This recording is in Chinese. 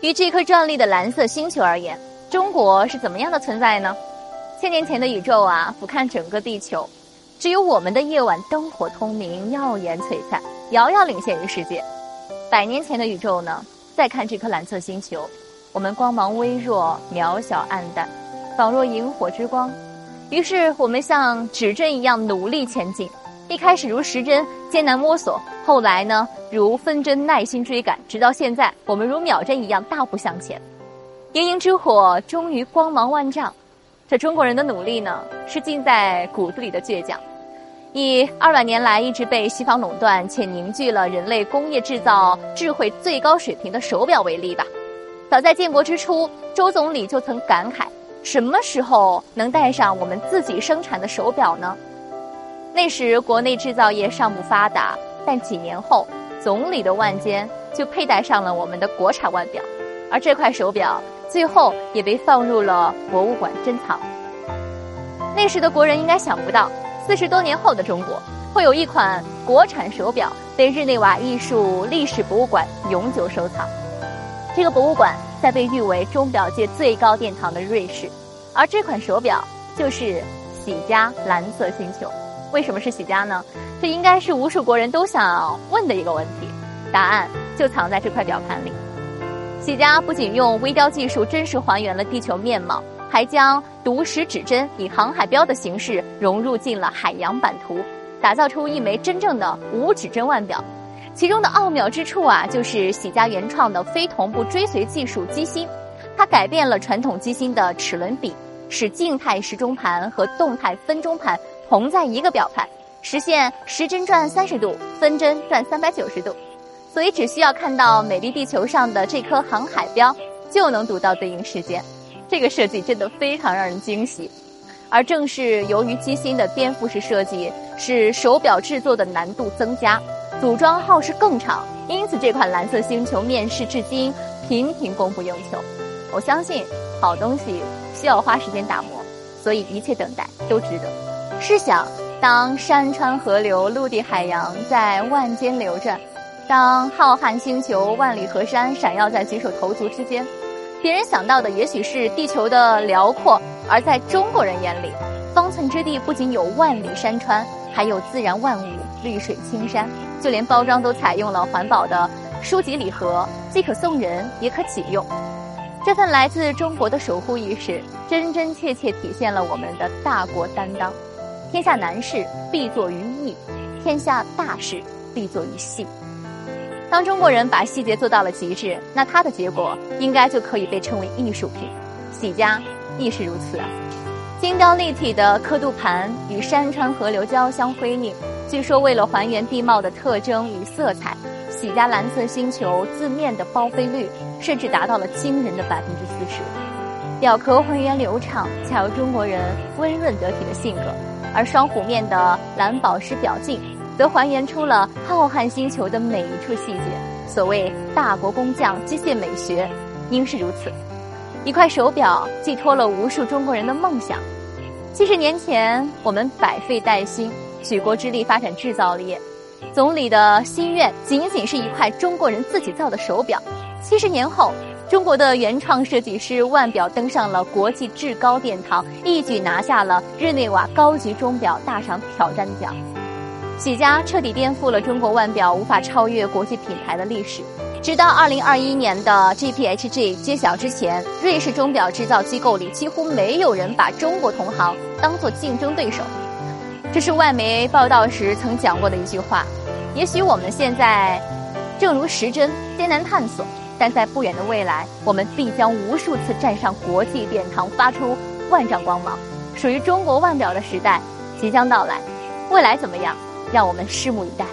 于这颗壮丽的蓝色星球而言，中国是怎么样的存在呢？千年前的宇宙啊，俯瞰整个地球，只有我们的夜晚灯火通明，耀眼璀璨，遥遥领先于世界。百年前的宇宙呢，再看这颗蓝色星球，我们光芒微弱，渺小暗淡，仿若萤火之光。于是我们像指针一样努力前进，一开始如时针艰难摸索，后来呢如分针耐心追赶，直到现在我们如秒针一样大步向前。营营之火终于光芒万丈，这中国人的努力呢是浸在骨子里的倔强。以二百年来一直被西方垄断且凝聚了人类工业制造智慧最高水平的手表为例吧，早在建国之初，周总理就曾感慨。什么时候能戴上我们自己生产的手表呢？那时国内制造业尚不发达，但几年后，总理的腕间就佩戴上了我们的国产腕表，而这块手表最后也被放入了博物馆珍藏。那时的国人应该想不到，四十多年后的中国会有一款国产手表被日内瓦艺术历史博物馆永久收藏。这个博物馆。在被誉为钟表界最高殿堂的瑞士，而这款手表就是喜家蓝色星球。为什么是喜家呢？这应该是无数国人都想问的一个问题。答案就藏在这块表盘里。喜家不仅用微雕技术真实还原了地球面貌，还将独石指针以航海标的形式融入进了海洋版图，打造出一枚真正的无指针腕表。其中的奥妙之处啊，就是喜家原创的非同步追随技术机芯，它改变了传统机芯的齿轮比，使静态时钟盘和动态分钟盘同在一个表盘，实现时针转三十度，分针转三百九十度，所以只需要看到美丽地球上的这颗航海标，就能读到对应时间。这个设计真的非常让人惊喜，而正是由于机芯的颠覆式设计，使手表制作的难度增加。组装耗时更长，因此这款蓝色星球面世至今频频供不应求。我相信好东西需要花时间打磨，所以一切等待都值得。试想，当山川河流、陆地海洋在万间流转，当浩瀚星球万里河山闪耀在举手投足之间，别人想到的也许是地球的辽阔，而在中国人眼里，方寸之地不仅有万里山川，还有自然万物，绿水青山。就连包装都采用了环保的书籍礼盒，既可送人，也可启用。这份来自中国的守护意识，真真切切体现了我们的大国担当。天下难事必作于易，天下大事必作于细。当中国人把细节做到了极致，那它的结果应该就可以被称为艺术品。喜家亦是如此！精雕立体的刻度盘与山川河流交相辉映。据说，为了还原地貌的特征与色彩，喜家蓝色星球字面的包飞率甚至达到了惊人的百分之四十。表壳浑圆流畅，恰如中国人温润得体的性格；而双弧面的蓝宝石表镜，则还原出了浩瀚星球的每一处细节。所谓大国工匠机械美学，应是如此。一块手表寄托了无数中国人的梦想。七十年前，我们百废待兴。举国之力发展制造业，总理的心愿仅仅是一块中国人自己造的手表。七十年后，中国的原创设计师腕表登上了国际至高殿堂，一举拿下了日内瓦高级钟表大赏挑战奖。喜家彻底颠覆了中国腕表无法超越国际品牌的历史。直到二零二一年的 GPHG 揭晓之前，瑞士钟表制造机构里几乎没有人把中国同行当做竞争对手。这是外媒报道时曾讲过的一句话。也许我们现在正如时针艰难探索，但在不远的未来，我们必将无数次站上国际殿堂，发出万丈光芒。属于中国腕表的时代即将到来，未来怎么样？让我们拭目以待。